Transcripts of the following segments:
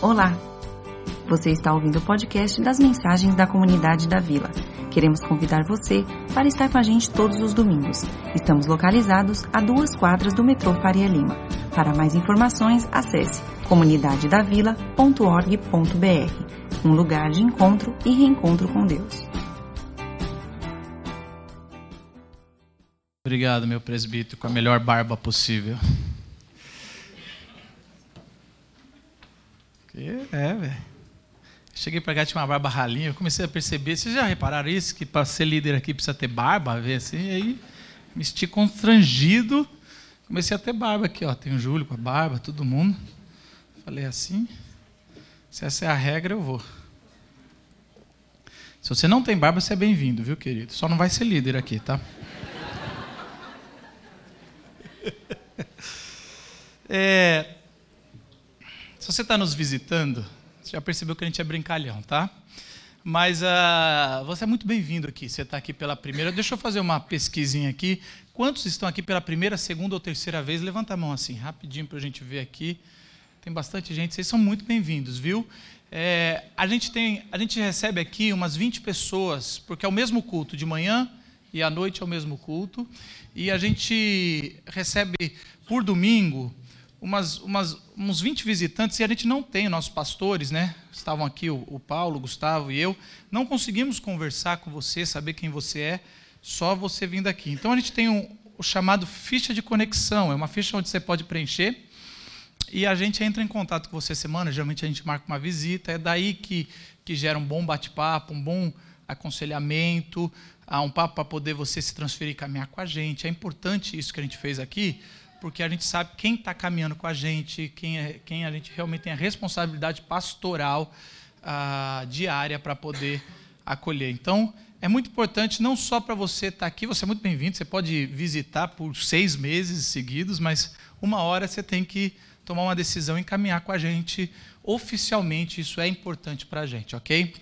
Olá! Você está ouvindo o podcast das mensagens da comunidade da Vila. Queremos convidar você para estar com a gente todos os domingos. Estamos localizados a duas quadras do metrô Faria Lima. Para mais informações, acesse comunidadedavila.org.br um lugar de encontro e reencontro com Deus. Obrigado, meu presbítero, com a melhor barba possível. É, velho. Cheguei pra cá, tinha uma barba ralinha, eu comecei a perceber, vocês já repararam isso? Que para ser líder aqui precisa ter barba, ver assim, aí me senti constrangido, comecei a ter barba aqui, ó, tem o Júlio com a barba, todo mundo. Falei assim, se essa é a regra, eu vou. Se você não tem barba, você é bem-vindo, viu, querido? Só não vai ser líder aqui, tá? É, se você está nos visitando, você já percebeu que a gente é brincalhão, tá? Mas uh, você é muito bem-vindo aqui. Você está aqui pela primeira. Deixa eu fazer uma pesquisinha aqui. Quantos estão aqui pela primeira, segunda ou terceira vez? Levanta a mão assim, rapidinho para a gente ver aqui. Tem bastante gente. Vocês são muito bem-vindos, viu? É, a gente tem, a gente recebe aqui umas 20 pessoas, porque é o mesmo culto de manhã e à noite é o mesmo culto. E a gente recebe por domingo umas, umas, uns 20 visitantes e a gente não tem, nossos pastores, né? Estavam aqui o, o Paulo, o Gustavo e eu. Não conseguimos conversar com você, saber quem você é, só você vindo aqui. Então a gente tem um, o chamado ficha de conexão, é uma ficha onde você pode preencher e a gente entra em contato com você semana, geralmente a gente marca uma visita, é daí que, que gera um bom bate-papo, um bom aconselhamento, um papo para poder você se transferir e caminhar com a gente. É importante isso que a gente fez aqui, porque a gente sabe quem está caminhando com a gente, quem, é, quem a gente realmente tem a responsabilidade pastoral ah, diária para poder acolher. Então, é muito importante não só para você estar tá aqui, você é muito bem-vindo, você pode visitar por seis meses seguidos, mas uma hora você tem que tomar uma decisão e caminhar com a gente oficialmente, isso é importante para a gente, ok?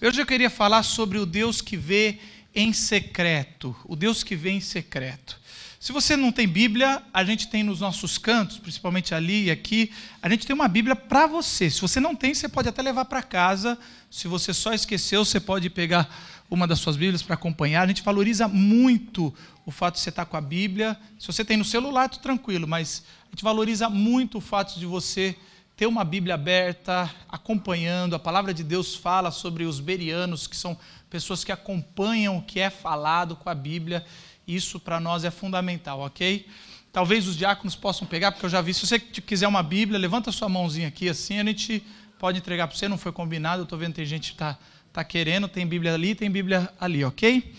Hoje eu queria falar sobre o Deus que vê em secreto, o Deus que vê em secreto. Se você não tem Bíblia, a gente tem nos nossos cantos, principalmente ali e aqui, a gente tem uma Bíblia para você. Se você não tem, você pode até levar para casa. Se você só esqueceu, você pode pegar uma das suas Bíblias para acompanhar. A gente valoriza muito o fato de você estar com a Bíblia. Se você tem no celular, tudo tranquilo, mas a gente valoriza muito o fato de você ter uma Bíblia aberta, acompanhando. A palavra de Deus fala sobre os berianos, que são pessoas que acompanham o que é falado com a Bíblia. Isso para nós é fundamental, ok? Talvez os diáconos possam pegar, porque eu já vi. Se você quiser uma Bíblia, levanta sua mãozinha aqui assim, a gente pode entregar para você. Não foi combinado, eu estou vendo que tem gente que está tá querendo. Tem Bíblia ali, tem Bíblia ali, ok?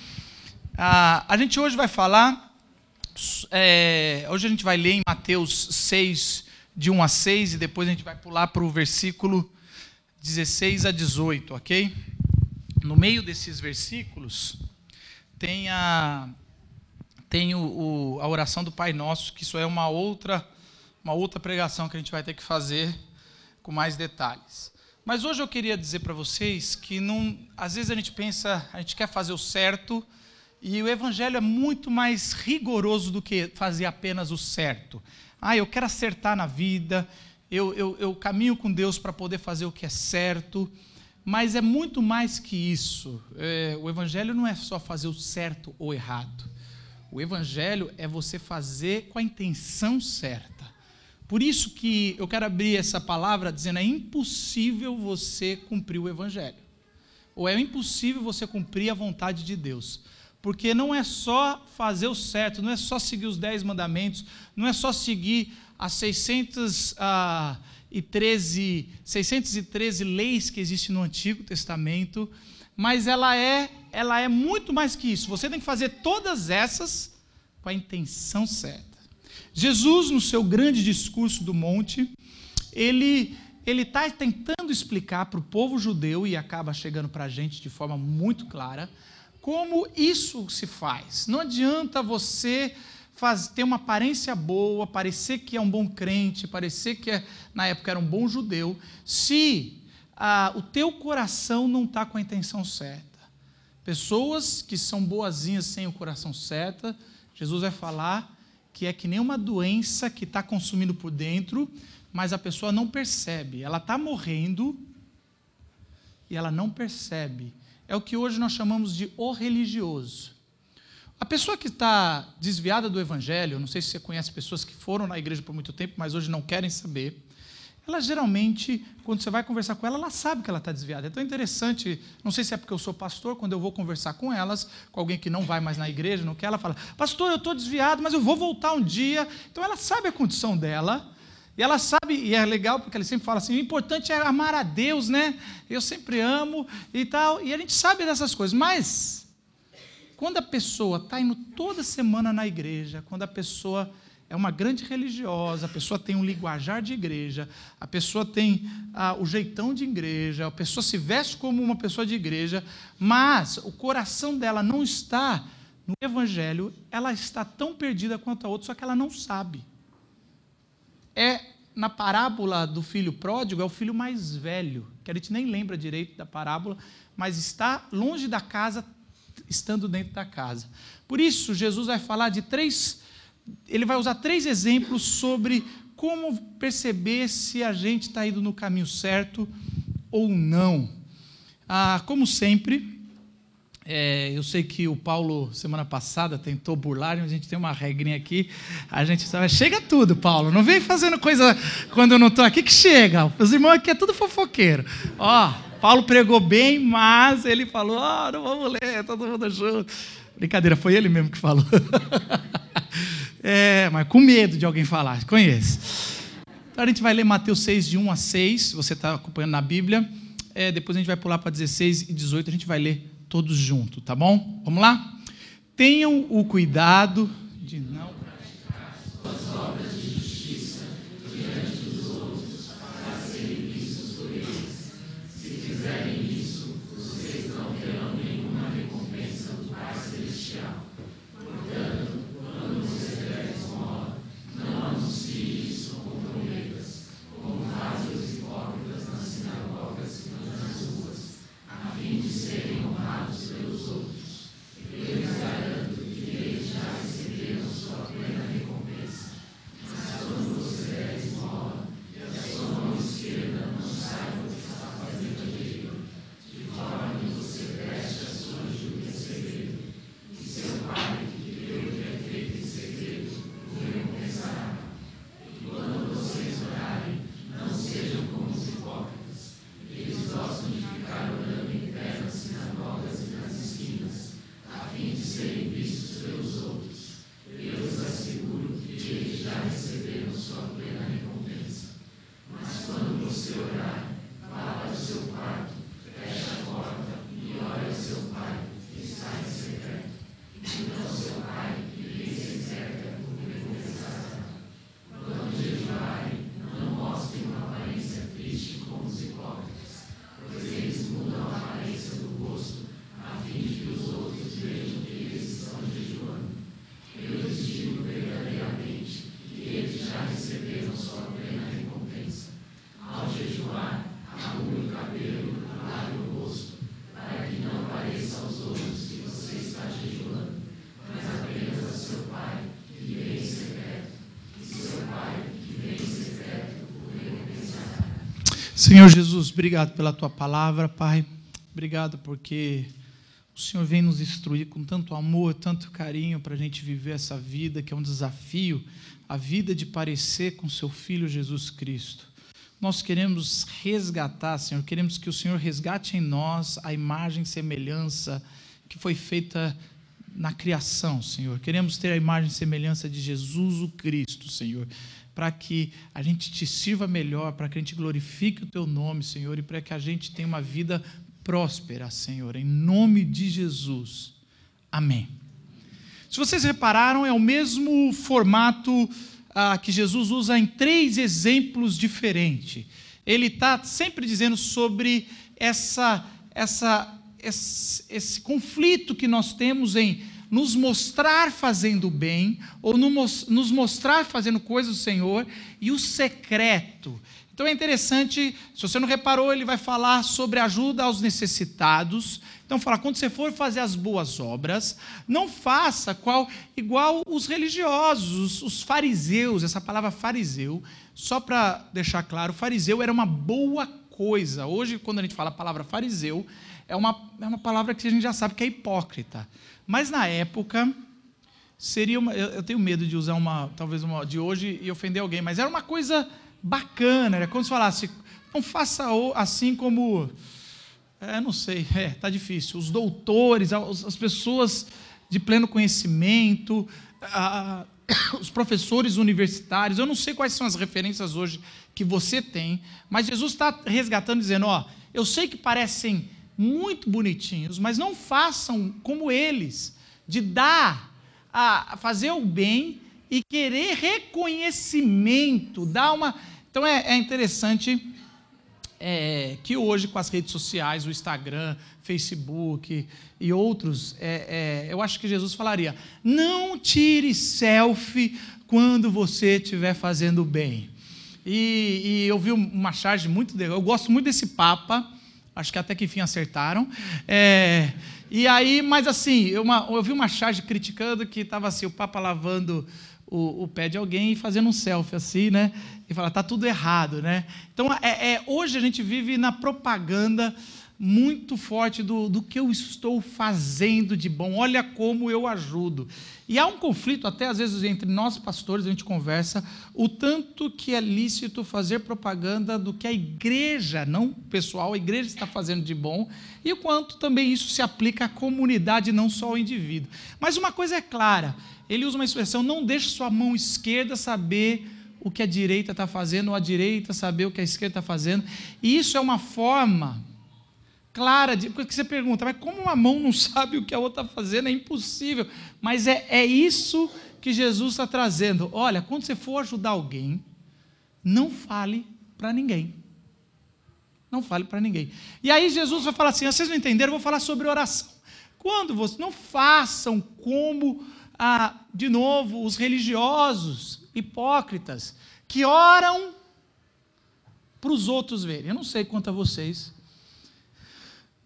Ah, a gente hoje vai falar. É, hoje a gente vai ler em Mateus 6, de 1 a 6, e depois a gente vai pular para o versículo 16 a 18, ok? No meio desses versículos tem a tem o, o, a oração do Pai Nosso, que isso é uma outra, uma outra pregação que a gente vai ter que fazer com mais detalhes. Mas hoje eu queria dizer para vocês que não, às vezes a gente pensa, a gente quer fazer o certo, e o Evangelho é muito mais rigoroso do que fazer apenas o certo. Ah, eu quero acertar na vida, eu, eu, eu caminho com Deus para poder fazer o que é certo, mas é muito mais que isso. É, o Evangelho não é só fazer o certo ou errado. O evangelho é você fazer com a intenção certa. Por isso que eu quero abrir essa palavra dizendo é impossível você cumprir o evangelho. Ou é impossível você cumprir a vontade de Deus. Porque não é só fazer o certo, não é só seguir os dez mandamentos, não é só seguir as 613, 613 leis que existem no Antigo Testamento, mas ela é, ela é muito mais que isso. Você tem que fazer todas essas com a intenção certa. Jesus, no seu grande discurso do monte, ele ele está tentando explicar para o povo judeu e acaba chegando para a gente de forma muito clara como isso se faz. Não adianta você faz, ter uma aparência boa, parecer que é um bom crente, parecer que é, na época era um bom judeu, se ah, o teu coração não está com a intenção certa. Pessoas que são boazinhas sem o coração certo, Jesus vai falar que é que nem uma doença que está consumindo por dentro, mas a pessoa não percebe. Ela está morrendo e ela não percebe. É o que hoje nós chamamos de o religioso. A pessoa que está desviada do evangelho, não sei se você conhece pessoas que foram na igreja por muito tempo, mas hoje não querem saber ela geralmente, quando você vai conversar com ela, ela sabe que ela está desviada. É tão interessante, não sei se é porque eu sou pastor, quando eu vou conversar com elas, com alguém que não vai mais na igreja, não quer, ela fala, pastor, eu estou desviado, mas eu vou voltar um dia. Então ela sabe a condição dela, e ela sabe, e é legal porque ele sempre fala assim: o importante é amar a Deus, né? Eu sempre amo e tal, e a gente sabe dessas coisas, mas quando a pessoa está indo toda semana na igreja, quando a pessoa é uma grande religiosa, a pessoa tem um linguajar de igreja, a pessoa tem ah, o jeitão de igreja, a pessoa se veste como uma pessoa de igreja, mas o coração dela não está no evangelho, ela está tão perdida quanto a outra, só que ela não sabe. É na parábola do filho pródigo, é o filho mais velho, que a gente nem lembra direito da parábola, mas está longe da casa, estando dentro da casa. Por isso, Jesus vai falar de três ele vai usar três exemplos sobre como perceber se a gente está indo no caminho certo ou não. Ah, como sempre, é, eu sei que o Paulo, semana passada, tentou burlar, mas a gente tem uma regrinha aqui. A gente sabe, chega tudo, Paulo. Não vem fazendo coisa quando eu não estou aqui que chega. Os irmãos aqui é tudo fofoqueiro. Ó, Paulo pregou bem, mas ele falou: oh, não vamos ler, todo mundo junto. Brincadeira, foi ele mesmo que falou. É, mas com medo de alguém falar, conhece. Então a gente vai ler Mateus 6, de 1 a 6, se você está acompanhando na Bíblia. É, depois a gente vai pular para 16 e 18, a gente vai ler todos juntos, tá bom? Vamos lá? Tenham o cuidado de não Senhor Jesus, obrigado pela tua palavra, Pai. Obrigado porque o Senhor vem nos instruir com tanto amor, tanto carinho para a gente viver essa vida que é um desafio, a vida de parecer com seu Filho Jesus Cristo. Nós queremos resgatar, Senhor, queremos que o Senhor resgate em nós a imagem e semelhança que foi feita na criação, Senhor. Queremos ter a imagem e semelhança de Jesus o Cristo, Senhor para que a gente te sirva melhor, para que a gente glorifique o teu nome, Senhor, e para que a gente tenha uma vida próspera, Senhor, em nome de Jesus. Amém. Se vocês repararam, é o mesmo formato ah, que Jesus usa em três exemplos diferentes. Ele está sempre dizendo sobre essa, essa, esse, esse conflito que nós temos em nos mostrar fazendo bem, ou nos mostrar fazendo coisas do Senhor, e o secreto. Então é interessante, se você não reparou, ele vai falar sobre ajuda aos necessitados. Então fala, quando você for fazer as boas obras, não faça qual igual os religiosos, os, os fariseus, essa palavra fariseu, só para deixar claro, fariseu era uma boa coisa. Hoje, quando a gente fala a palavra fariseu, é uma, é uma palavra que a gente já sabe que é hipócrita. Mas na época, seria uma, eu, tenho medo de usar uma, talvez uma de hoje e ofender alguém, mas era uma coisa bacana, era como se falasse, não faça assim como, é, não sei, é, tá difícil, os doutores, as pessoas de pleno conhecimento, a, os professores universitários, eu não sei quais são as referências hoje que você tem, mas Jesus está resgatando, dizendo: ó, eu sei que parecem muito bonitinhos, mas não façam como eles, de dar a fazer o bem e querer reconhecimento, dar uma. Então é, é interessante é, que hoje, com as redes sociais, o Instagram, Facebook e outros, é, é eu acho que Jesus falaria: não tire selfie quando você estiver fazendo bem. E, e eu vi uma charge muito legal, eu gosto muito desse Papa, acho que até que enfim acertaram. É, e aí, mas assim, eu, uma, eu vi uma charge criticando que estava assim, o Papa lavando o, o, pé de alguém e fazendo um selfie assim, né? E fala, tá tudo errado, né? Então, é, é, hoje a gente vive na propaganda muito forte do, do que eu estou fazendo de bom, olha como eu ajudo. E há um conflito, até às vezes, entre nós pastores, a gente conversa, o tanto que é lícito fazer propaganda do que a igreja, não pessoal, a igreja está fazendo de bom, e o quanto também isso se aplica à comunidade, não só ao indivíduo. Mas uma coisa é clara, ele usa uma expressão: não deixe sua mão esquerda saber o que a direita está fazendo, ou a direita saber o que a esquerda está fazendo. E isso é uma forma clara, de, porque você pergunta, mas como uma mão não sabe o que a outra está fazendo? É impossível. Mas é, é isso que Jesus está trazendo. Olha, quando você for ajudar alguém, não fale para ninguém. Não fale para ninguém. E aí Jesus vai falar assim: vocês não entenderam, eu vou falar sobre oração. Quando vocês não façam como, ah, de novo, os religiosos, hipócritas, que oram para os outros verem. Eu não sei quanto a vocês,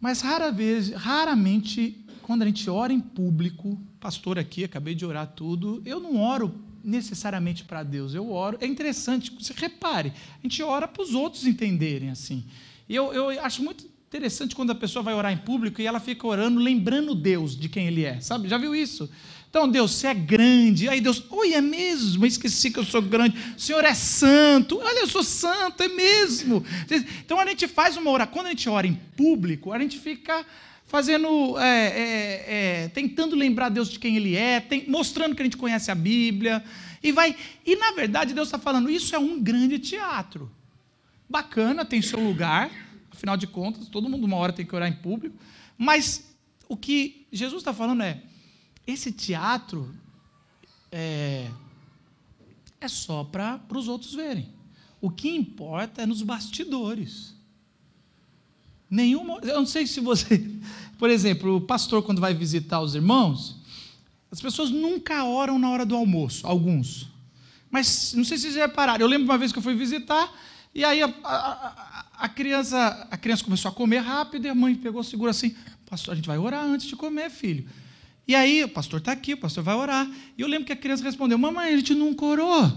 mas rara vez, raramente, quando a gente ora em público, pastor aqui, acabei de orar tudo, eu não oro necessariamente para Deus, eu oro. É interessante, você repare, a gente ora para os outros entenderem assim. E eu, eu acho muito interessante quando a pessoa vai orar em público e ela fica orando, lembrando Deus de quem Ele é, sabe? Já viu isso? Então, Deus, você é grande. Aí Deus, oi, é mesmo, esqueci que eu sou grande. O Senhor é santo. Olha, eu sou santo, é mesmo. Então, a gente faz uma oração. Quando a gente ora em público, a gente fica fazendo, é, é, é, tentando lembrar Deus de quem Ele é, tem, mostrando que a gente conhece a Bíblia. E vai. E, na verdade, Deus está falando, isso é um grande teatro. Bacana, tem seu lugar. Afinal de contas, todo mundo uma hora tem que orar em público. Mas o que Jesus está falando é esse teatro é, é só para os outros verem. O que importa é nos bastidores. Nenhuma. Eu não sei se você. Por exemplo, o pastor, quando vai visitar os irmãos, as pessoas nunca oram na hora do almoço, alguns. Mas não sei se vocês repararam. Eu lembro uma vez que eu fui visitar, e aí a, a, a, criança, a criança começou a comer rápido, e a mãe pegou, segura assim, pastor, a gente vai orar antes de comer, filho. E aí, o pastor está aqui, o pastor vai orar. E eu lembro que a criança respondeu: Mamãe, a gente nunca orou.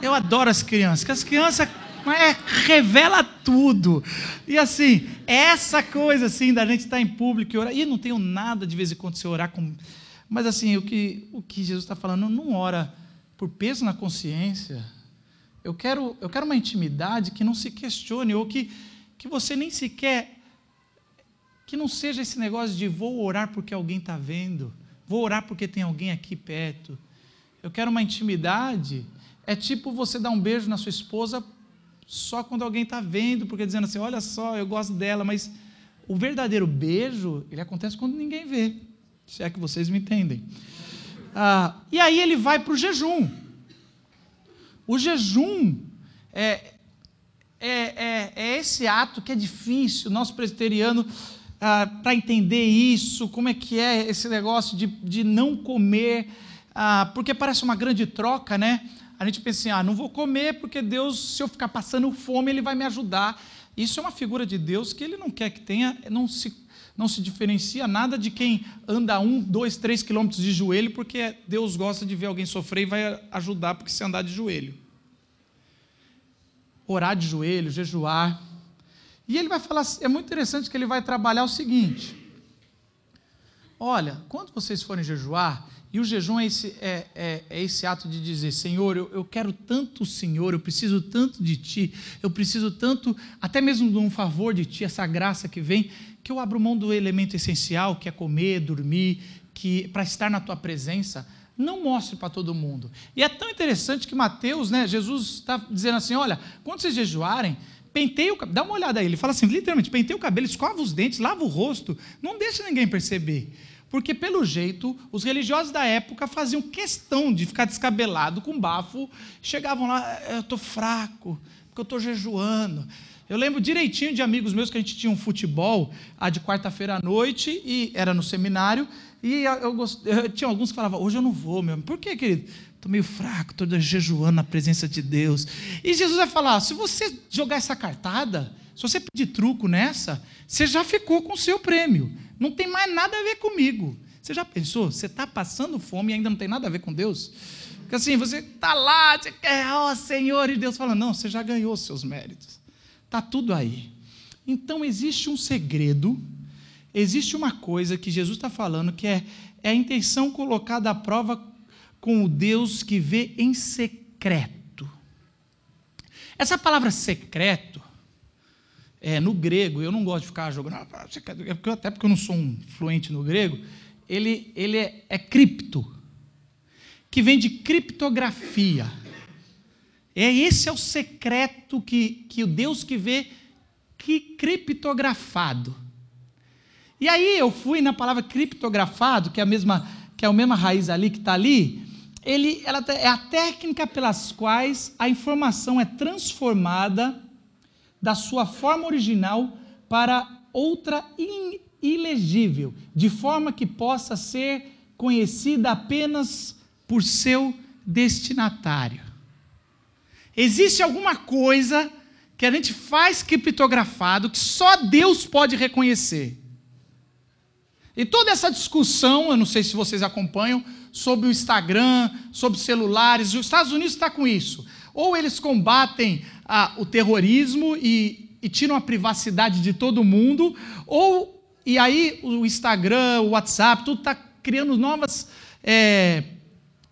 Eu adoro as crianças, que as crianças é, revela tudo. E assim, essa coisa assim da gente estar em público e orar. E não tenho nada de vez em quando você orar com. Mas assim, o que, o que Jesus está falando, não ora por peso na consciência. Eu quero, eu quero uma intimidade que não se questione, ou que, que você nem sequer que não seja esse negócio de vou orar porque alguém está vendo, vou orar porque tem alguém aqui perto. Eu quero uma intimidade. É tipo você dar um beijo na sua esposa só quando alguém está vendo, porque dizendo assim: olha só, eu gosto dela, mas o verdadeiro beijo, ele acontece quando ninguém vê. Se é que vocês me entendem. Ah, e aí ele vai para o jejum. O jejum é, é, é, é, esse ato que é difícil. Nosso presbiteriano ah, para entender isso, como é que é esse negócio de, de não comer, ah, porque parece uma grande troca, né? a gente pensa assim: ah, não vou comer porque Deus, se eu ficar passando fome, Ele vai me ajudar. Isso é uma figura de Deus que Ele não quer que tenha, não se, não se diferencia nada de quem anda um, dois, três quilômetros de joelho, porque Deus gosta de ver alguém sofrer e vai ajudar porque se andar de joelho. Orar de joelho, jejuar. E ele vai falar, é muito interessante que ele vai trabalhar o seguinte: olha, quando vocês forem jejuar, e o jejum é esse, é, é, é esse ato de dizer: Senhor, eu, eu, quero tanto o Senhor, eu preciso tanto de Ti, eu preciso tanto, até mesmo de um favor de Ti, essa graça que vem, que eu abro mão do elemento essencial, que é comer, dormir, que para estar na Tua presença. Não mostre para todo mundo. E é tão interessante que Mateus, né, Jesus está dizendo assim: olha, quando vocês jejuarem, penteie o cabelo, dá uma olhada aí, ele fala assim, literalmente, penteie o cabelo, escova os dentes, lava o rosto, não deixa ninguém perceber. Porque, pelo jeito, os religiosos da época faziam questão de ficar descabelado com bafo. Chegavam lá, eu estou fraco, porque eu estou jejuando. Eu lembro direitinho de amigos meus que a gente tinha um futebol a de quarta-feira à noite, e era no seminário, e eu, gost... eu tinha alguns que falavam, hoje eu não vou mesmo. Por quê, querido? Estou meio fraco, estou jejuando na presença de Deus. E Jesus vai falar: se você jogar essa cartada, se você pedir truco nessa, você já ficou com o seu prêmio. Não tem mais nada a ver comigo. Você já pensou? Você está passando fome e ainda não tem nada a ver com Deus? Porque assim, você está lá, você quer, ó oh, Senhor, e Deus fala: não, você já ganhou os seus méritos. Está tudo aí. Então existe um segredo, existe uma coisa que Jesus está falando que é, é a intenção colocada à prova com o Deus que vê em secreto. Essa palavra secreto é, no grego, eu não gosto de ficar jogando, ah, até porque eu não sou um fluente no grego, ele, ele é, é cripto, que vem de criptografia. É esse é o secreto que, que o Deus que vê que criptografado. E aí eu fui na palavra criptografado, que é a mesma que é a mesma raiz ali que está ali. Ele, ela é a técnica pelas quais a informação é transformada da sua forma original para outra ilegível, de forma que possa ser conhecida apenas por seu destinatário. Existe alguma coisa que a gente faz criptografado que só Deus pode reconhecer. E toda essa discussão, eu não sei se vocês acompanham, sobre o Instagram, sobre celulares, os Estados Unidos está com isso. Ou eles combatem ah, o terrorismo e, e tiram a privacidade de todo mundo, ou e aí o Instagram, o WhatsApp, tudo está criando novas. É,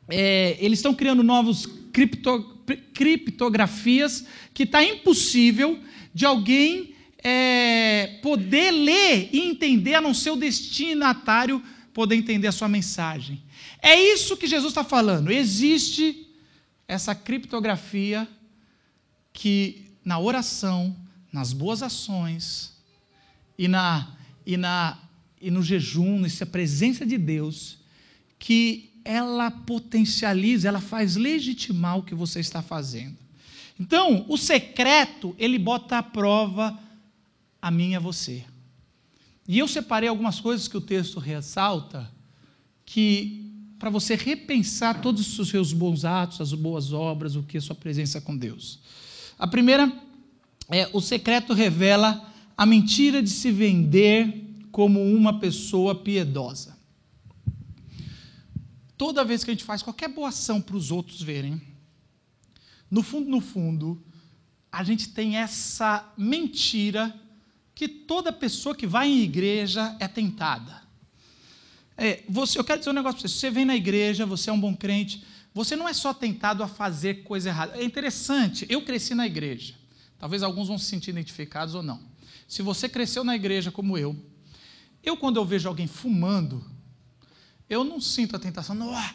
é, eles estão criando novos cripto, criptografias que está impossível de alguém é, poder ler e entender, a não ser o destinatário poder entender a sua mensagem. É isso que Jesus está falando. Existe essa criptografia que na oração, nas boas ações e, na, e, na, e no jejum, nessa presença de Deus, que ela potencializa, ela faz legitimar o que você está fazendo. Então, o secreto, ele bota à prova a mim e a você. E eu separei algumas coisas que o texto ressalta, que para você repensar todos os seus bons atos, as boas obras, o que é sua presença com Deus. A primeira é o secreto revela a mentira de se vender como uma pessoa piedosa. Toda vez que a gente faz qualquer boa ação para os outros verem, no fundo, no fundo, a gente tem essa mentira que toda pessoa que vai em igreja é tentada. É, você, eu quero dizer um negócio para você. Se você vem na igreja, você é um bom crente, você não é só tentado a fazer coisa errada. É interessante, eu cresci na igreja. Talvez alguns vão se sentir identificados ou não. Se você cresceu na igreja como eu, eu, quando eu vejo alguém fumando, eu não sinto a tentação, não, ah,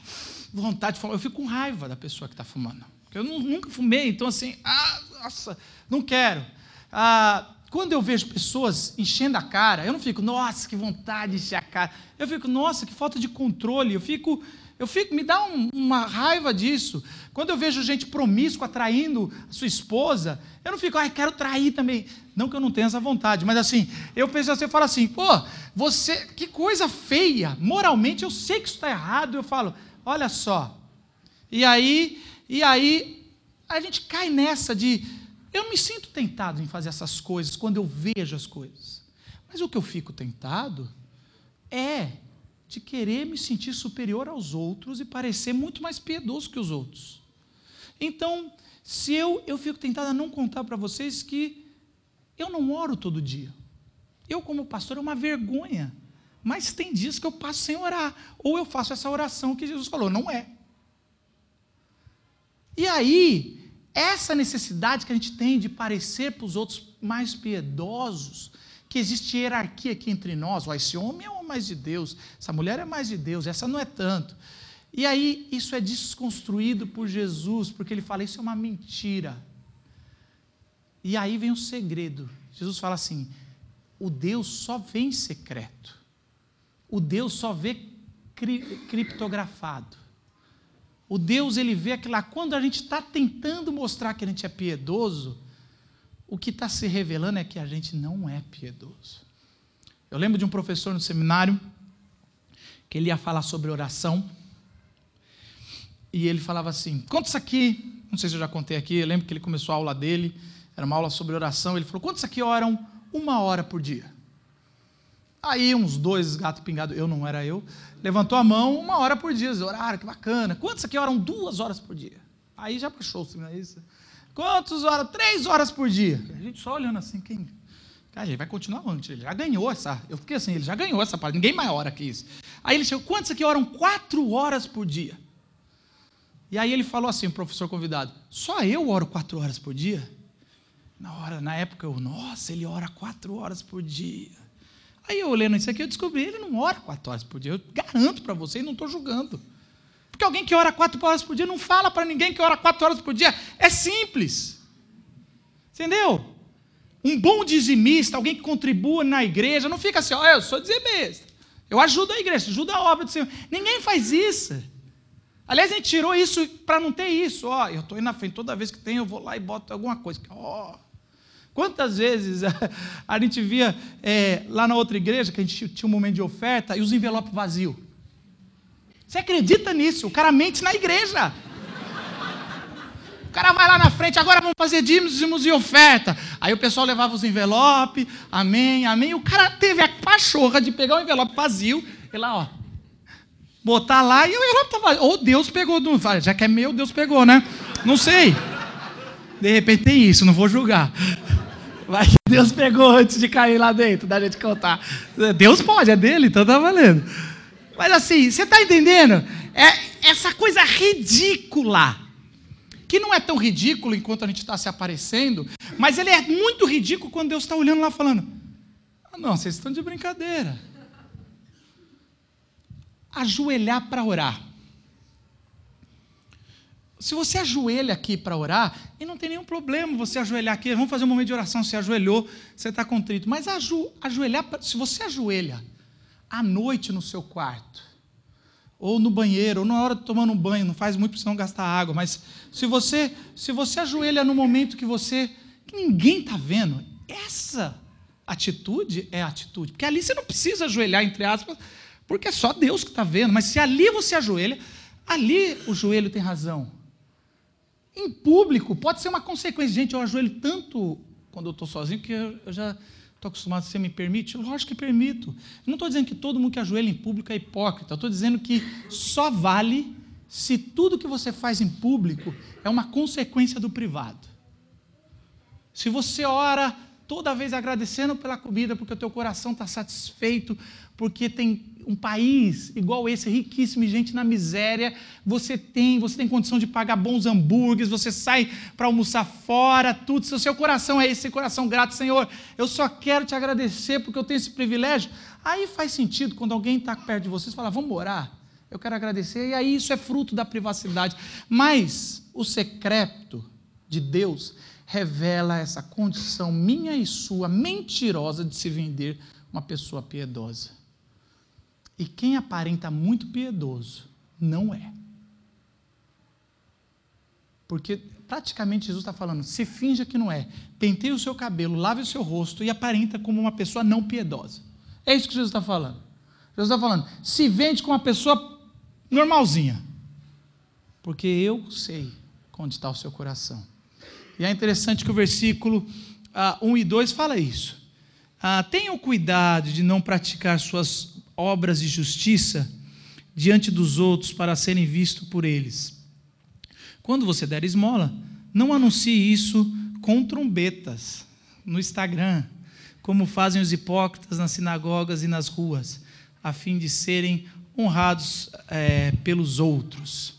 vontade de fumar. Eu fico com raiva da pessoa que está fumando. Porque eu nunca fumei, então assim, ah, nossa, não quero. Ah, quando eu vejo pessoas enchendo a cara, eu não fico, nossa, que vontade de encher a cara. Eu fico, nossa, que falta de controle. Eu fico, eu fico, me dá um, uma raiva disso. Quando eu vejo gente promíscua traindo a sua esposa, eu não fico, ai, quero trair também. Não que eu não tenha essa vontade, mas assim, eu penso assim, eu falo assim, pô, você, que coisa feia. Moralmente eu sei que isso está errado. Eu falo, olha só. E aí E aí a gente cai nessa de eu me sinto tentado em fazer essas coisas quando eu vejo as coisas. Mas o que eu fico tentado é de querer me sentir superior aos outros e parecer muito mais piedoso que os outros. Então, se eu, eu fico tentado a não contar para vocês que eu não oro todo dia. Eu, como pastor, é uma vergonha. Mas tem dias que eu passo sem orar. Ou eu faço essa oração que Jesus falou, não é. E aí, essa necessidade que a gente tem de parecer para os outros mais piedosos, que existe hierarquia aqui entre nós, ó, esse homem é mais de Deus, essa mulher é mais de Deus, essa não é tanto. E aí isso é desconstruído por Jesus, porque ele fala, isso é uma mentira. E aí vem o segredo. Jesus fala assim: o Deus só vê secreto. O Deus só vê cri criptografado. O Deus, ele vê aquilo lá. Quando a gente está tentando mostrar que a gente é piedoso, o que está se revelando é que a gente não é piedoso. Eu lembro de um professor no seminário que ele ia falar sobre oração. E ele falava assim: conta isso aqui. Não sei se eu já contei aqui. Eu lembro que ele começou a aula dele. Era uma aula sobre oração. Ele falou: quantos aqui oram uma hora por dia? Aí uns dois gatos pingados, eu não era eu, levantou a mão uma hora por dia, oraram, que bacana. Quantos aqui oram duas horas por dia? Aí já baixou o seminário. Quantos horas? Três horas por dia. A gente só olhando assim, quem. Cara, ele vai continuar antes, ele já ganhou essa. Eu fiquei assim, ele já ganhou essa parte, ninguém mais ora que isso. Aí ele chegou, quantos aqui oram quatro horas por dia? E aí ele falou assim, professor convidado, só eu oro quatro horas por dia? Na hora, na época, eu, nossa, ele ora quatro horas por dia. Aí eu olhando isso aqui, eu descobri, ele não ora quatro horas por dia. Eu garanto para vocês, não estou julgando. Porque alguém que ora quatro horas por dia não fala para ninguém que ora quatro horas por dia. É simples. Entendeu? Um bom dizimista, alguém que contribua na igreja, não fica assim, ó, oh, eu sou dizimista. Eu ajudo a igreja, ajudo a obra do Senhor. Ninguém faz isso. Aliás, a gente tirou isso para não ter isso. Ó, eu estou indo na frente, toda vez que tem, eu vou lá e boto alguma coisa. Ó. Quantas vezes a, gente via é, lá na outra igreja, que a gente tinha um momento de oferta, e os envelopes vazios. Você acredita nisso? O cara mente na igreja. O cara vai lá na frente, agora vamos fazer dízimos e oferta. Aí o pessoal levava os envelopes, amém, amém. O cara teve a pachorra de pegar o envelope vazio e lá, ó, botar lá e o envelope estava vazio. Ou Deus pegou, já que é meu, Deus pegou, né? Não sei. De repente tem isso, não vou julgar. Vai que Deus pegou antes de cair lá dentro, da gente contar. Deus pode, é dele, então tá valendo. Mas assim, você está entendendo? É essa coisa ridícula. Que não é tão ridículo enquanto a gente está se aparecendo, mas ele é muito ridículo quando Deus está olhando lá falando: ah, não, vocês estão de brincadeira. Ajoelhar para orar. Se você ajoelha aqui para orar, e não tem nenhum problema você ajoelhar aqui, vamos fazer um momento de oração, você ajoelhou, você está contrito. Mas ajo, ajoelhar, se você ajoelha à noite no seu quarto, ou no banheiro, ou na hora de tomar um banho, não faz muito para você não gastar água, mas se você se você ajoelha no momento que você que ninguém está vendo, essa atitude é a atitude, porque ali você não precisa ajoelhar entre aspas, porque é só Deus que está vendo, mas se ali você ajoelha, ali o joelho tem razão. Em público pode ser uma consequência, gente, eu ajoelho tanto quando eu estou sozinho que eu, eu já Estou acostumado, você me permite? Lógico que permito. Eu não estou dizendo que todo mundo que ajoelha em público é hipócrita. Eu estou dizendo que só vale se tudo que você faz em público é uma consequência do privado. Se você ora toda vez agradecendo pela comida, porque o teu coração está satisfeito, porque tem um país igual esse, riquíssimo e gente na miséria, você tem, você tem condição de pagar bons hambúrgueres, você sai para almoçar fora, tudo. Se o seu coração é esse coração grato, Senhor, eu só quero te agradecer porque eu tenho esse privilégio. Aí faz sentido quando alguém está perto de você, você fala, vamos orar. Eu quero agradecer, e aí isso é fruto da privacidade. Mas o secreto de Deus revela essa condição minha e sua mentirosa de se vender uma pessoa piedosa. E quem aparenta muito piedoso não é. Porque praticamente Jesus está falando: se finja que não é, penteie o seu cabelo, lave o seu rosto e aparenta como uma pessoa não piedosa. É isso que Jesus está falando. Jesus está falando: se vende como uma pessoa normalzinha. Porque eu sei onde está o seu coração. E é interessante que o versículo ah, 1 e 2 fala isso. Ah, tenham cuidado de não praticar suas obras de justiça diante dos outros para serem vistos por eles. Quando você der esmola, não anuncie isso com trombetas no Instagram, como fazem os hipócritas nas sinagogas e nas ruas, a fim de serem honrados é, pelos outros.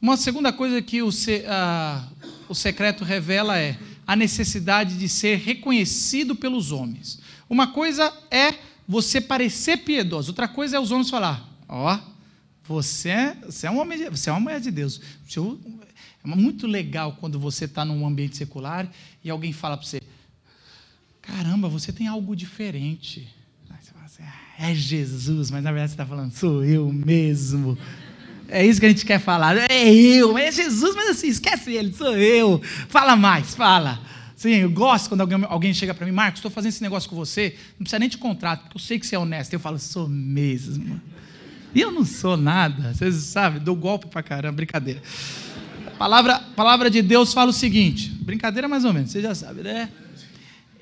Uma segunda coisa que o, a, o secreto revela é a necessidade de ser reconhecido pelos homens. Uma coisa é você parecer piedoso, outra coisa é os homens falar: Ó, oh, você, é, você, é um homem, você é uma mulher de Deus. É muito legal quando você está num ambiente secular e alguém fala para você: Caramba, você tem algo diferente. Aí você fala assim, ah, é Jesus, mas na verdade você está falando, sou eu mesmo. É isso que a gente quer falar. É eu, é Jesus, mas assim, esquece ele, sou eu. Fala mais, fala. Sim, eu gosto quando alguém, alguém chega para mim, Marcos, estou fazendo esse negócio com você, não precisa nem de contrato, porque eu sei que você é honesto. Eu falo, sou mesmo. E eu não sou nada, vocês sabem, dou golpe para caramba, brincadeira. A palavra, palavra de Deus fala o seguinte, brincadeira mais ou menos, você já sabe, né?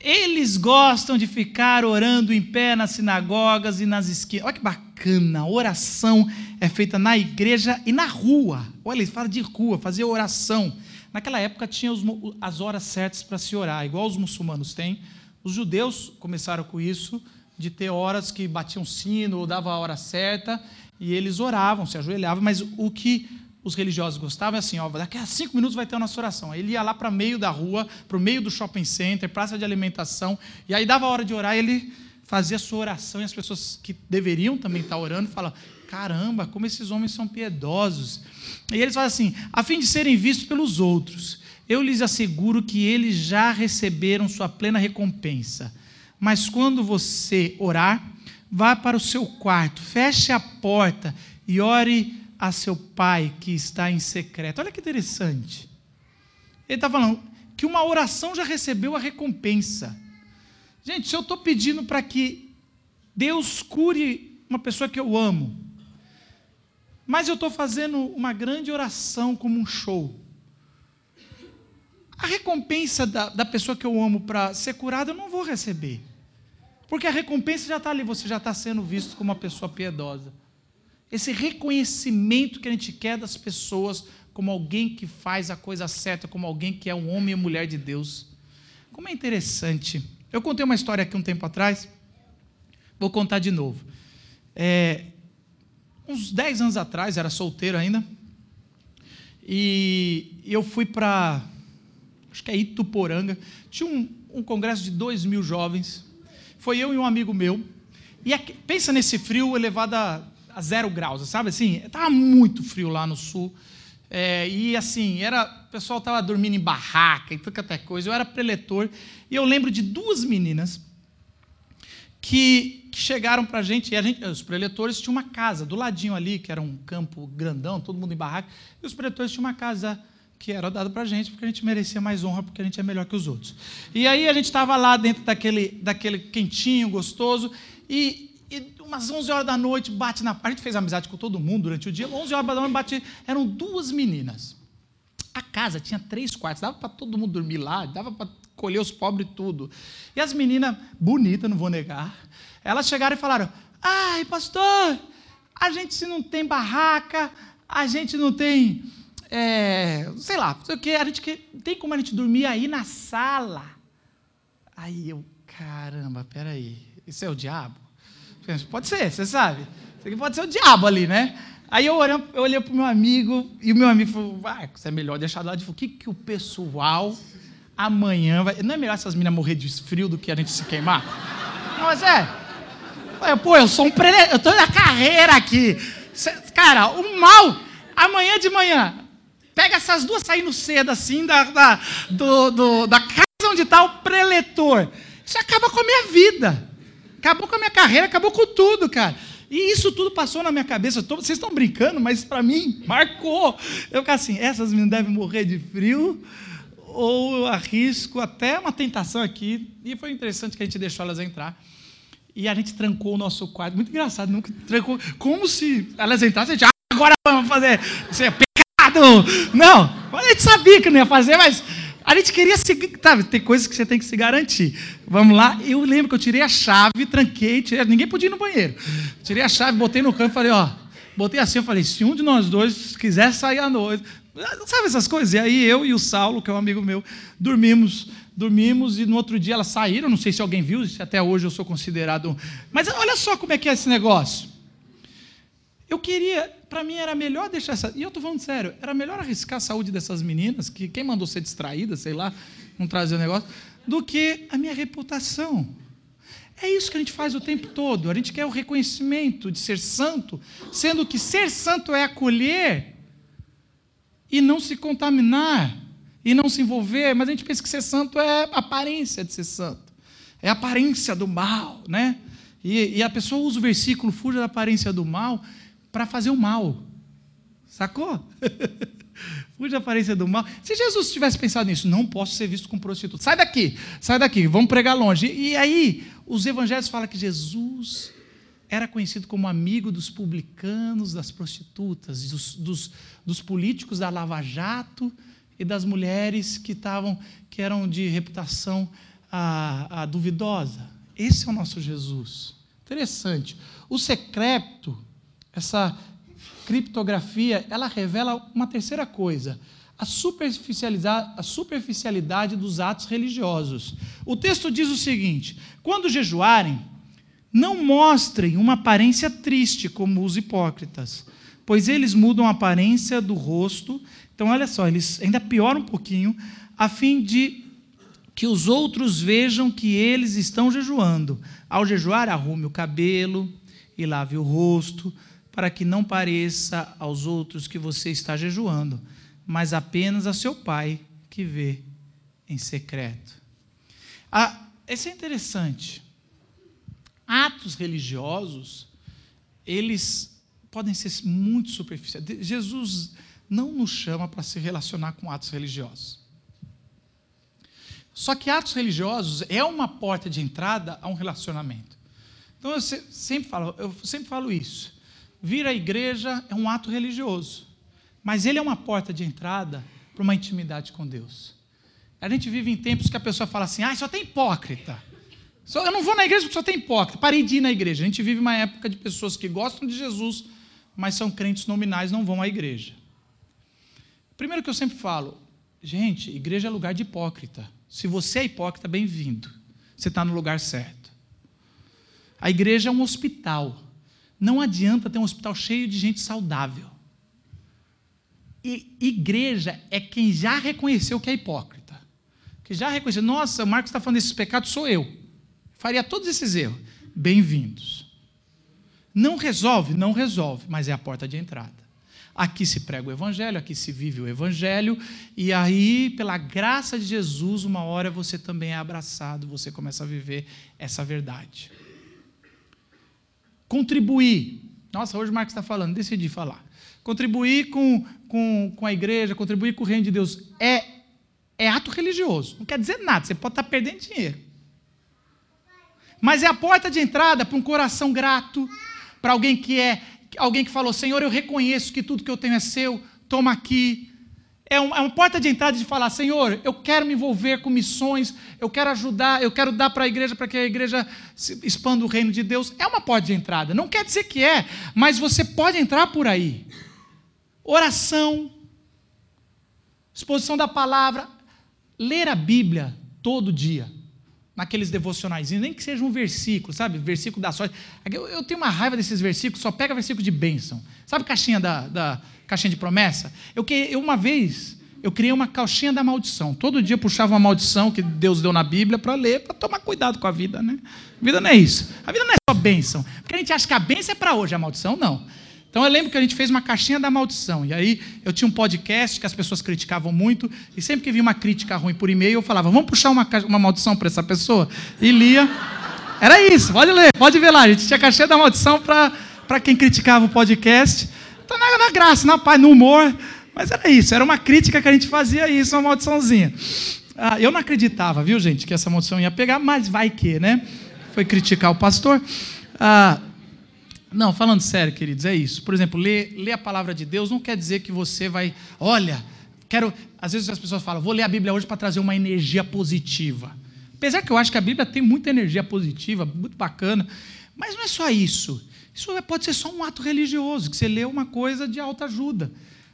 Eles gostam de ficar orando em pé nas sinagogas e nas esquinas. Olha que bacana, a oração é feita na igreja e na rua. Olha, ele fala de rua, fazer oração. Naquela época tinha os, as horas certas para se orar, igual os muçulmanos têm. Os judeus começaram com isso, de ter horas que batiam sino ou dava a hora certa, e eles oravam, se ajoelhavam, mas o que os religiosos gostavam é assim, ó, daqui a cinco minutos vai ter a nossa oração. Aí ele ia lá para meio da rua, para o meio do shopping center, praça de alimentação, e aí dava a hora de orar, ele fazia a sua oração, e as pessoas que deveriam também estar orando falam, caramba, como esses homens são piedosos. E eles falam assim, a fim de serem vistos pelos outros, eu lhes asseguro que eles já receberam sua plena recompensa. Mas quando você orar, vá para o seu quarto, feche a porta e ore a seu pai que está em secreto. Olha que interessante. Ele está falando que uma oração já recebeu a recompensa. Gente, se eu estou pedindo para que Deus cure uma pessoa que eu amo, mas eu estou fazendo uma grande oração como um show, a recompensa da, da pessoa que eu amo para ser curada eu não vou receber. Porque a recompensa já está ali, você já está sendo visto como uma pessoa piedosa esse reconhecimento que a gente quer das pessoas como alguém que faz a coisa certa, como alguém que é um homem e mulher de Deus. Como é interessante. Eu contei uma história aqui um tempo atrás, vou contar de novo. É, uns 10 anos atrás, era solteiro ainda, e eu fui para, acho que é Ituporanga, tinha um, um congresso de 2 mil jovens, foi eu e um amigo meu, e aqui, pensa nesse frio elevado a a zero graus, sabe assim? Estava muito frio lá no sul. É, e assim, era, o pessoal estava dormindo em barraca e tudo até coisa. Eu era preletor e eu lembro de duas meninas que, que chegaram para a gente, e os preletores tinham uma casa do ladinho ali, que era um campo grandão, todo mundo em barraca, e os preletores tinham uma casa que era dada para a gente, porque a gente merecia mais honra, porque a gente é melhor que os outros. E aí a gente estava lá dentro daquele, daquele quentinho, gostoso, e, e umas 11 horas da noite bate na. A gente fez amizade com todo mundo durante o dia. 11 horas da noite bate. Eram duas meninas. A casa tinha três quartos, dava para todo mundo dormir lá, dava para colher os pobres tudo. E as meninas, bonitas, não vou negar, elas chegaram e falaram: Ai, pastor, a gente se não tem barraca, a gente não tem. É, sei lá, sei o que, a gente tem como a gente dormir aí na sala. Aí eu, caramba, peraí, isso é o diabo? Pode ser, você sabe. Isso aqui pode ser o diabo ali, né? Aí eu olhei, eu olhei para o meu amigo e o meu amigo falou: vai, isso é melhor deixar do lado. Ele falou: o que, que o pessoal amanhã vai. Não é melhor essas meninas morrer de frio do que a gente se queimar? Não, mas é. Pô, eu sou um prele... Eu estou na carreira aqui. Cara, o mal, amanhã de manhã, pega essas duas saindo cedo assim da, da, do, do, da casa onde está o preletor. Isso acaba com a minha vida. Acabou com a minha carreira, acabou com tudo, cara. E isso tudo passou na minha cabeça. Vocês estão brincando, mas para mim marcou. Eu fico assim: essas meninas devem morrer de frio, ou eu arrisco até uma tentação aqui. E foi interessante que a gente deixou elas entrar. E a gente trancou o nosso quarto. Muito engraçado, nunca trancou. Como se elas entrassem, a gente, ah, agora vamos fazer. Isso é pecado! Não, olha gente sabia que não ia fazer, mas a gente queria seguir. Sabe, tem coisas que você tem que se garantir. Vamos lá. Eu lembro que eu tirei a chave, tranquei, tirei, ninguém podia ir no banheiro. Tirei a chave, botei no canto e falei, ó. Botei assim, eu falei, se um de nós dois quiser sair à noite. Sabe essas coisas? E aí eu e o Saulo, que é um amigo meu, dormimos dormimos e no outro dia elas saíram. Não sei se alguém viu, até hoje eu sou considerado. Mas olha só como é que é esse negócio. Eu queria, para mim era melhor deixar essa. E eu estou falando sério, era melhor arriscar a saúde dessas meninas, que quem mandou ser distraída, sei lá, não trazer o negócio, do que a minha reputação. É isso que a gente faz o tempo todo. A gente quer o reconhecimento de ser santo, sendo que ser santo é acolher e não se contaminar e não se envolver, mas a gente pensa que ser santo é aparência de ser santo, é aparência do mal, né? E, e a pessoa usa o versículo, fuja da aparência do mal, para fazer o mal. Sacou? Fuja da aparência do mal. Se Jesus tivesse pensado nisso, não posso ser visto como prostituta. Sai daqui, sai daqui, vamos pregar longe. E, aí, os evangelhos falam que Jesus era conhecido como amigo dos publicanos, das prostitutas, dos, dos, dos políticos da Lava Jato e das mulheres que estavam, que eram de reputação a, a duvidosa. Esse é o nosso Jesus. Interessante. O secreto essa criptografia, ela revela uma terceira coisa, a superficialidade, a superficialidade dos atos religiosos. O texto diz o seguinte: quando jejuarem, não mostrem uma aparência triste como os hipócritas, pois eles mudam a aparência do rosto. Então, olha só, eles ainda pioram um pouquinho, a fim de que os outros vejam que eles estão jejuando. Ao jejuar, arrume o cabelo e lave o rosto, para que não pareça aos outros que você está jejuando, mas apenas a seu pai que vê em secreto. Ah, isso é interessante. Atos religiosos, eles podem ser muito superficiais. Jesus não nos chama para se relacionar com atos religiosos. Só que atos religiosos é uma porta de entrada a um relacionamento. Então eu sempre falo, eu sempre falo isso. Vir à igreja é um ato religioso, mas ele é uma porta de entrada para uma intimidade com Deus. A gente vive em tempos que a pessoa fala assim: ah, só tem hipócrita. Eu não vou na igreja porque só tem hipócrita. Parei de ir na igreja. A gente vive uma época de pessoas que gostam de Jesus, mas são crentes nominais, não vão à igreja. Primeiro que eu sempre falo, gente, igreja é lugar de hipócrita. Se você é hipócrita, bem-vindo. Você está no lugar certo. A igreja é um hospital. Não adianta ter um hospital cheio de gente saudável. E igreja é quem já reconheceu que é hipócrita. Que já reconheceu, nossa, o Marcos está falando desses pecados, sou eu. Faria todos esses erros. Bem-vindos. Não resolve? Não resolve, mas é a porta de entrada. Aqui se prega o Evangelho, aqui se vive o Evangelho, e aí, pela graça de Jesus, uma hora você também é abraçado, você começa a viver essa verdade. Contribuir. Nossa, hoje o Marcos está falando, decidi falar. Contribuir com, com, com a igreja, contribuir com o reino de Deus é, é ato religioso. Não quer dizer nada, você pode estar tá perdendo dinheiro. Mas é a porta de entrada para um coração grato, para alguém que é alguém que falou: Senhor, eu reconheço que tudo que eu tenho é seu, toma aqui, é, um, é uma porta de entrada de falar: Senhor, eu quero me envolver com missões, eu quero ajudar, eu quero dar para a igreja para que a igreja expanda o reino de Deus. É uma porta de entrada. Não quer dizer que é, mas você pode entrar por aí. Oração, exposição da palavra, ler a Bíblia todo dia naqueles devocionais, nem que seja um versículo, sabe? Versículo da sorte. Eu, tenho uma raiva desses versículos, só pega versículo de bênção. Sabe caixinha da, da caixinha de promessa? Eu, eu uma vez eu criei uma caixinha da maldição. Todo dia puxava uma maldição que Deus deu na Bíblia para ler, para tomar cuidado com a vida, né? A vida não é isso. A vida não é só bênção. Porque a gente acha que a bênção é para hoje, a maldição não. Então eu lembro que a gente fez uma caixinha da maldição. E aí eu tinha um podcast que as pessoas criticavam muito. E sempre que via uma crítica ruim por e-mail, eu falava: vamos puxar uma, uma maldição para essa pessoa? E lia. Era isso, pode ler, pode ver lá. A gente tinha caixinha da maldição para quem criticava o podcast. Então na, na graça, na paz, no humor. Mas era isso, era uma crítica que a gente fazia isso, uma maldiçãozinha. Ah, eu não acreditava, viu, gente, que essa maldição ia pegar, mas vai que, né? Foi criticar o pastor. Ah, não, falando sério, queridos, é isso. Por exemplo, ler, ler a palavra de Deus não quer dizer que você vai, olha, quero. Às vezes as pessoas falam, vou ler a Bíblia hoje para trazer uma energia positiva. Apesar que eu acho que a Bíblia tem muita energia positiva, muito bacana, mas não é só isso. Isso pode ser só um ato religioso, que você lê uma coisa de alta ajuda.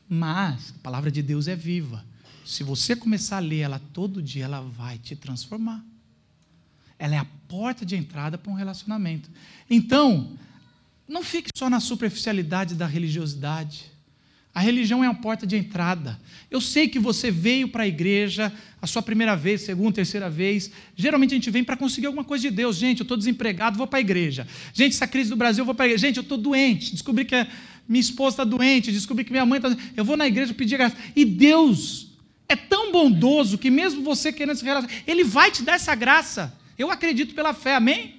Mas a palavra de Deus é viva. Se você começar a ler ela todo dia, ela vai te transformar. Ela é a porta de entrada para um relacionamento. Então, não fique só na superficialidade da religiosidade. A religião é uma porta de entrada. Eu sei que você veio para a igreja a sua primeira vez, segunda, terceira vez. Geralmente a gente vem para conseguir alguma coisa de Deus. Gente, eu estou desempregado, vou para a igreja. Gente, essa crise do Brasil, eu vou para a igreja. Gente, eu estou doente. Descobri que minha esposa está doente. Descobri que minha mãe está doente. Eu vou na igreja pedir graça. E Deus é tão bondoso que mesmo você querendo se relacionar, Ele vai te dar essa graça. Eu acredito pela fé, amém?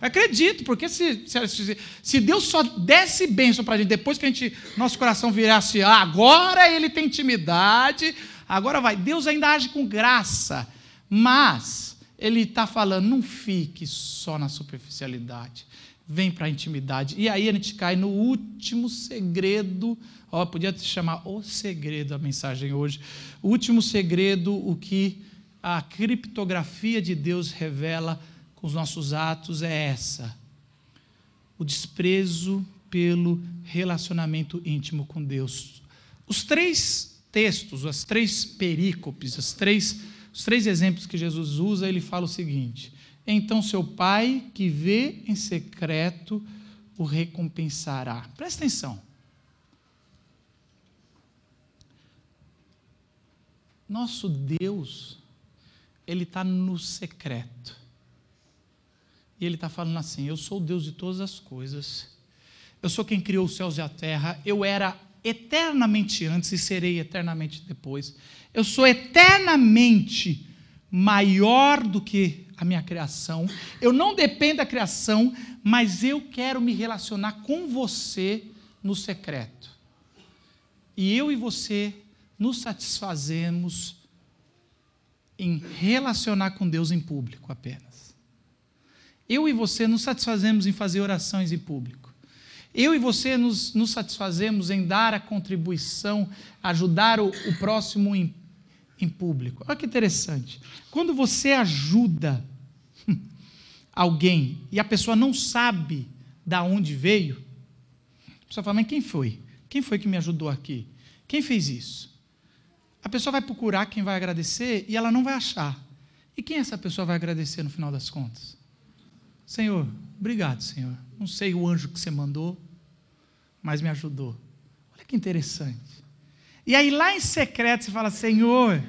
Acredito, porque se, se, se Deus só desse bênção para a gente depois que a gente, nosso coração virasse, ah, agora ele tem intimidade, agora vai. Deus ainda age com graça, mas ele está falando, não fique só na superficialidade, vem para a intimidade. E aí a gente cai no último segredo, ó, podia te chamar o segredo a mensagem hoje. O último segredo, o que a criptografia de Deus revela com os nossos atos é essa: o desprezo pelo relacionamento íntimo com Deus. Os três textos, as três perícopes, as três, os três exemplos que Jesus usa, ele fala o seguinte: então seu pai que vê em secreto o recompensará. Presta atenção. Nosso Deus, ele está no secreto. E ele está falando assim: Eu sou o Deus de todas as coisas. Eu sou quem criou os céus e a terra. Eu era eternamente antes e serei eternamente depois. Eu sou eternamente maior do que a minha criação. Eu não dependo da criação, mas eu quero me relacionar com você no secreto. E eu e você nos satisfazemos em relacionar com Deus em público apenas. Eu e você nos satisfazemos em fazer orações em público. Eu e você nos, nos satisfazemos em dar a contribuição, ajudar o, o próximo em, em público. Olha que interessante. Quando você ajuda alguém e a pessoa não sabe da onde veio, a pessoa fala, mas quem foi? Quem foi que me ajudou aqui? Quem fez isso? A pessoa vai procurar quem vai agradecer e ela não vai achar. E quem essa pessoa vai agradecer no final das contas? Senhor, obrigado, Senhor. Não sei o anjo que você mandou, mas me ajudou. Olha que interessante. E aí lá em secreto você fala: Senhor,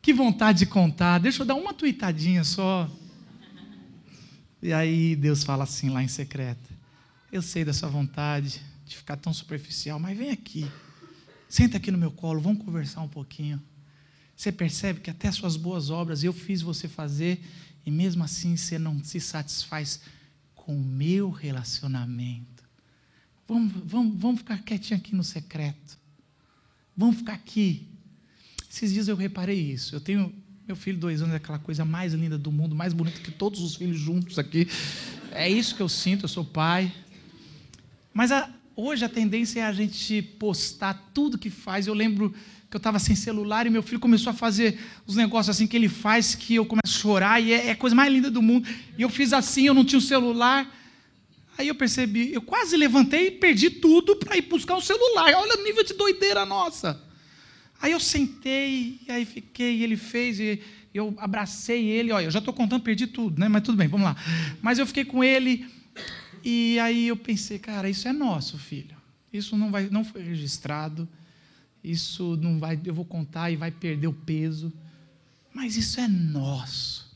que vontade de contar, deixa eu dar uma tuitadinha só. E aí Deus fala assim lá em secreto: Eu sei da sua vontade de ficar tão superficial, mas vem aqui, senta aqui no meu colo, vamos conversar um pouquinho. Você percebe que até as suas boas obras eu fiz você fazer e mesmo assim você não se satisfaz com o meu relacionamento. Vamos, vamos, vamos ficar quietinho aqui no secreto. Vamos ficar aqui. Esses dias eu reparei isso. Eu tenho meu filho, dois anos, é aquela coisa mais linda do mundo, mais bonita que todos os filhos juntos aqui. É isso que eu sinto, eu sou pai. Mas a, hoje a tendência é a gente postar tudo que faz. Eu lembro que eu estava sem celular e meu filho começou a fazer os negócios assim que ele faz, que eu começo a chorar e é, é a coisa mais linda do mundo. E eu fiz assim, eu não tinha o celular. Aí eu percebi, eu quase levantei e perdi tudo para ir buscar o celular. Olha o nível de doideira nossa. Aí eu sentei, e aí fiquei, e ele fez, e eu abracei ele. Olha, eu já estou contando, perdi tudo, né? Mas tudo bem, vamos lá. Mas eu fiquei com ele, e aí eu pensei, cara, isso é nosso, filho. Isso não, vai, não foi registrado isso não vai, eu vou contar e vai perder o peso. Mas isso é nosso.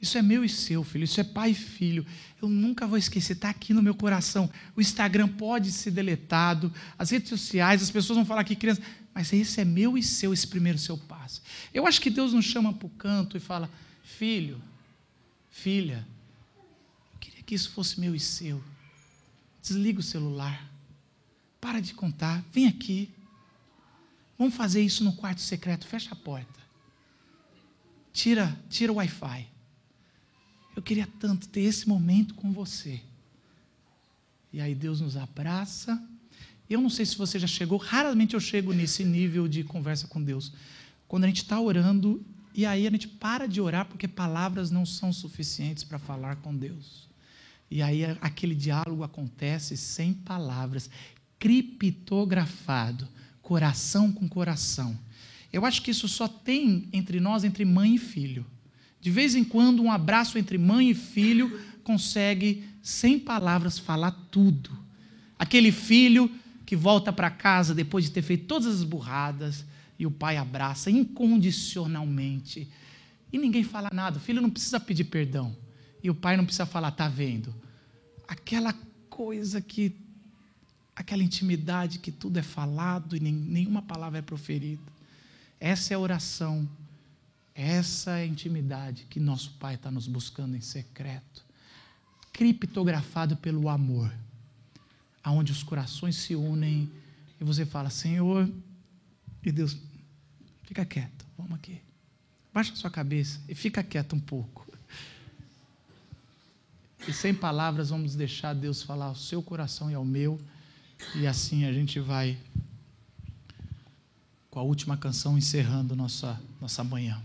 Isso é meu e seu, filho. Isso é pai e filho. Eu nunca vou esquecer, está aqui no meu coração. O Instagram pode ser deletado, as redes sociais, as pessoas vão falar que criança. Mas isso é meu e seu, esse primeiro seu passo. Eu acho que Deus nos chama para o canto e fala: Filho, filha, eu queria que isso fosse meu e seu. Desliga o celular. Para de contar. Vem aqui. Vamos fazer isso no quarto secreto, fecha a porta. Tira, tira o Wi-Fi. Eu queria tanto ter esse momento com você. E aí Deus nos abraça Eu não sei se você já chegou, raramente eu chego nesse nível de conversa com Deus. Quando a gente está orando e aí a gente para de orar porque palavras não são suficientes para falar com Deus. E aí aquele diálogo acontece sem palavras, criptografado, coração com coração. Eu acho que isso só tem entre nós, entre mãe e filho. De vez em quando, um abraço entre mãe e filho consegue, sem palavras, falar tudo. Aquele filho que volta para casa depois de ter feito todas as burradas e o pai abraça incondicionalmente. E ninguém fala nada. O filho não precisa pedir perdão. E o pai não precisa falar, tá vendo? Aquela coisa que. Aquela intimidade que tudo é falado e nenhuma palavra é proferida. Essa é a oração. Essa é a intimidade que nosso Pai está nos buscando em secreto. Criptografado pelo amor aonde os corações se unem e você fala, Senhor, e Deus, fica quieto, vamos aqui. Baixa sua cabeça e fica quieto um pouco. E sem palavras vamos deixar Deus falar ao seu coração e ao meu, e assim a gente vai com a última canção encerrando nossa, nossa manhã.